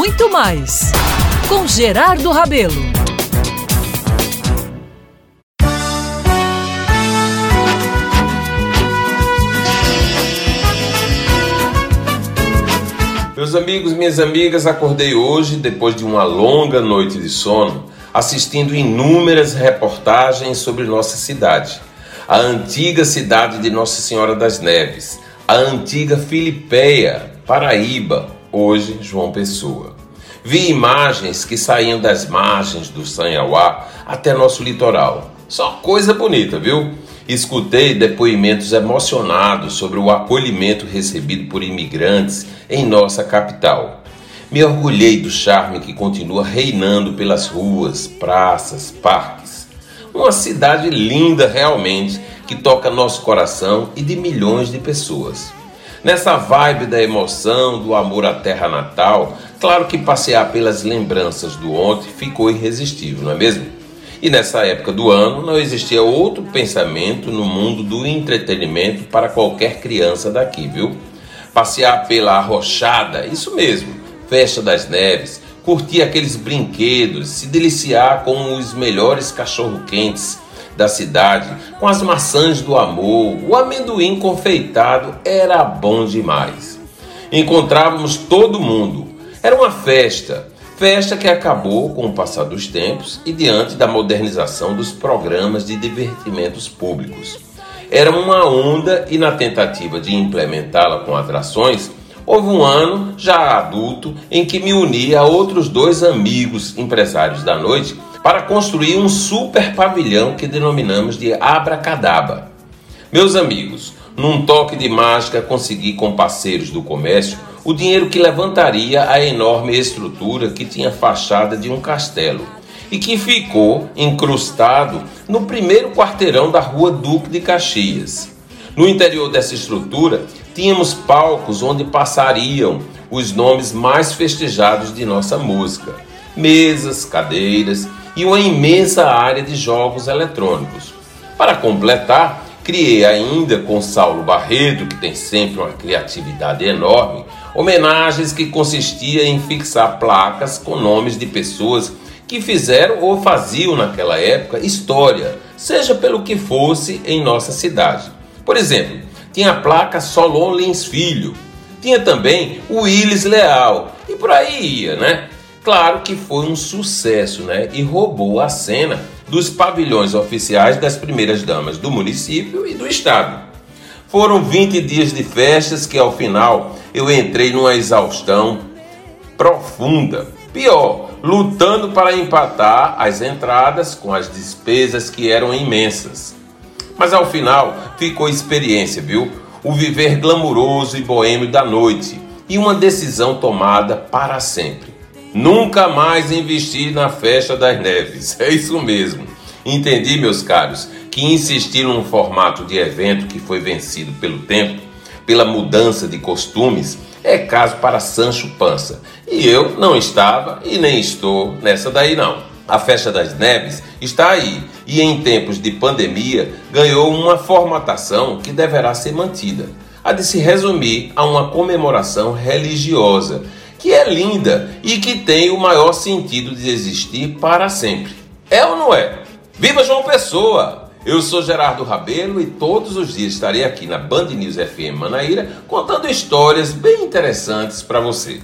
muito mais com Gerardo Rabelo. Meus amigos, minhas amigas, acordei hoje depois de uma longa noite de sono, assistindo inúmeras reportagens sobre nossa cidade. A antiga cidade de Nossa Senhora das Neves, a antiga Filipeia, Paraíba, hoje João Pessoa. Vi imagens que saíam das margens do Sanhauá até nosso litoral. Só coisa bonita, viu? Escutei depoimentos emocionados sobre o acolhimento recebido por imigrantes em nossa capital. Me orgulhei do charme que continua reinando pelas ruas, praças, parques. Uma cidade linda realmente que toca nosso coração e de milhões de pessoas. Nessa vibe da emoção, do amor à terra natal, claro que passear pelas lembranças do ontem ficou irresistível, não é mesmo? E nessa época do ano não existia outro pensamento no mundo do entretenimento para qualquer criança daqui, viu? Passear pela arrochada, isso mesmo, festa das neves, curtir aqueles brinquedos, se deliciar com os melhores cachorro-quentes da cidade, com as maçãs do amor, o amendoim confeitado era bom demais. Encontrávamos todo mundo. Era uma festa Festa que acabou com o passar dos tempos e diante da modernização dos programas de divertimentos públicos. Era uma onda e na tentativa de implementá-la com atrações, houve um ano, já adulto, em que me uni a outros dois amigos empresários da noite para construir um super pavilhão que denominamos de Abracadaba. Meus amigos, num toque de mágica consegui com parceiros do comércio o dinheiro que levantaria a enorme estrutura que tinha fachada de um castelo e que ficou incrustado no primeiro quarteirão da rua Duque de Caxias. No interior dessa estrutura, tínhamos palcos onde passariam os nomes mais festejados de nossa música, mesas, cadeiras e uma imensa área de jogos eletrônicos. Para completar, criei ainda com Saulo Barreto, que tem sempre uma criatividade enorme, Homenagens que consistia em fixar placas com nomes de pessoas que fizeram ou faziam naquela época história, seja pelo que fosse em nossa cidade. Por exemplo, tinha a placa Solon Lins Filho, tinha também o Willis Leal e por aí ia, né? Claro que foi um sucesso, né? E roubou a cena dos pavilhões oficiais das primeiras damas do município e do estado. Foram 20 dias de festas que ao final eu entrei numa exaustão profunda. Pior, lutando para empatar as entradas com as despesas que eram imensas. Mas ao final ficou experiência, viu? O viver glamuroso e boêmio da noite e uma decisão tomada para sempre. Nunca mais investir na festa das neves. É isso mesmo. Entendi, meus caros, que insistir num formato de evento que foi vencido pelo tempo, pela mudança de costumes, é caso para Sancho Pança. E eu não estava e nem estou nessa daí não. A festa das neves está aí e em tempos de pandemia ganhou uma formatação que deverá ser mantida. A de se resumir a uma comemoração religiosa, que é linda e que tem o maior sentido de existir para sempre. É ou não é? Viva João Pessoa! Eu sou Gerardo Rabelo e todos os dias estarei aqui na Band News FM Manaíra contando histórias bem interessantes para você.